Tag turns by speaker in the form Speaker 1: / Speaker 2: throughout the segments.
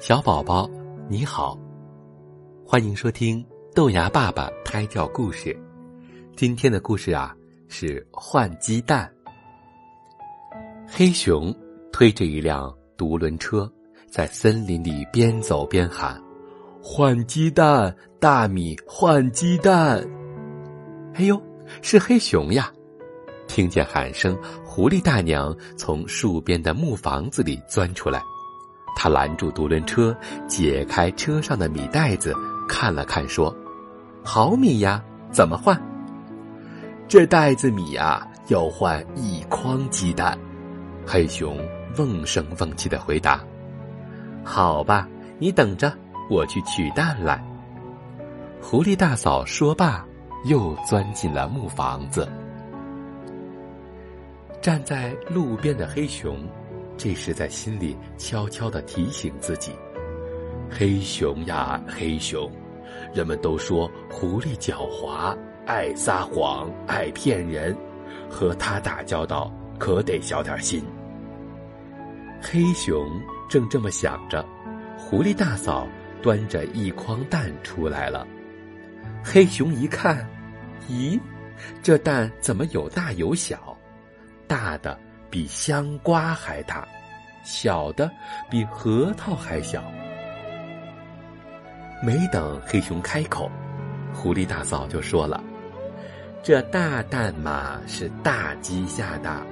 Speaker 1: 小宝宝，你好，欢迎收听豆芽爸爸胎教故事。今天的故事啊是换鸡蛋。黑熊推着一辆独轮车，在森林里边走边喊：“换鸡蛋，大米换鸡蛋！”哎呦，是黑熊呀！听见喊声，狐狸大娘从树边的木房子里钻出来，他拦住独轮车，解开车上的米袋子，看了看，说：“好米呀，怎么换？”这袋子米呀，要换一筐鸡蛋。黑熊瓮声瓮气的回答：“好吧，你等着，我去取蛋来。”狐狸大嫂说罢，又钻进了木房子。站在路边的黑熊，这时在心里悄悄的提醒自己：“黑熊呀，黑熊，人们都说狐狸狡猾，爱撒谎，爱骗人，和他打交道可得小点心。”黑熊正这么想着，狐狸大嫂端着一筐蛋出来了。黑熊一看，咦，这蛋怎么有大有小？大的比香瓜还大，小的比核桃还小。没等黑熊开口，狐狸大嫂就说了：“这大蛋嘛是大鸡下的，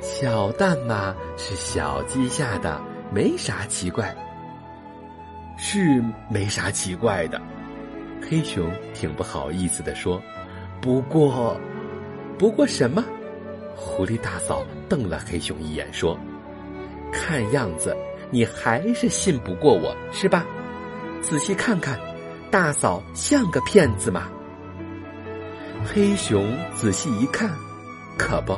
Speaker 1: 小蛋嘛是小鸡下的，没啥奇怪。”是没啥奇怪的，黑熊挺不好意思的说：“不过，不过什么？”狐狸大嫂瞪了黑熊一眼，说：“看样子你还是信不过我，是吧？仔细看看，大嫂像个骗子吗？”黑熊仔细一看，可不，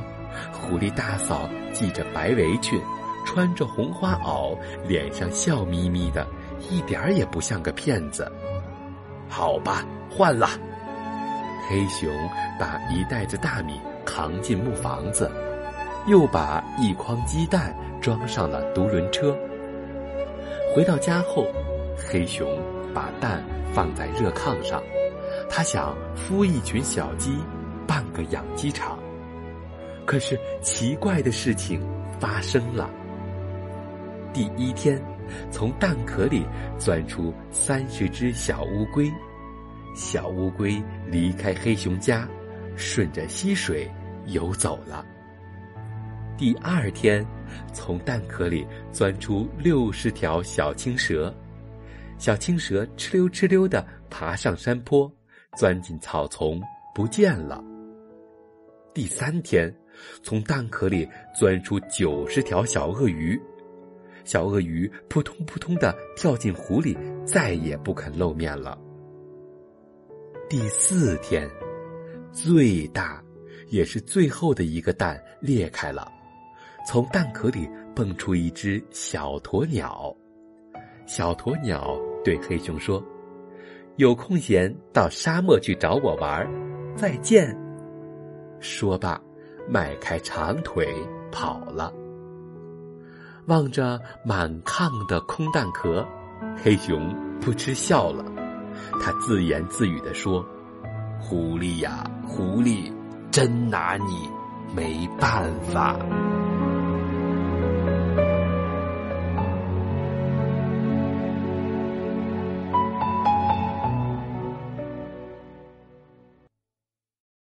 Speaker 1: 狐狸大嫂系着白围裙，穿着红花袄，脸上笑眯眯的，一点儿也不像个骗子。好吧，换了。黑熊把一袋子大米。扛进木房子，又把一筐鸡蛋装上了独轮车。回到家后，黑熊把蛋放在热炕上，他想孵一群小鸡，办个养鸡场。可是奇怪的事情发生了。第一天，从蛋壳里钻出三十只小乌龟，小乌龟离开黑熊家。顺着溪水游走了。第二天，从蛋壳里钻出六十条小青蛇，小青蛇哧溜哧溜的爬上山坡，钻进草丛不见了。第三天，从蛋壳里钻出九十条小鳄鱼，小鳄鱼扑通扑通的跳进湖里，再也不肯露面了。第四天。最大，也是最后的一个蛋裂开了，从蛋壳里蹦出一只小鸵鸟。小鸵鸟对黑熊说：“有空闲到沙漠去找我玩，再见。”说罢，迈开长腿跑了。望着满炕的空蛋壳，黑熊扑哧笑了，他自言自语地说。狐狸呀，狐狸，真拿你没办法。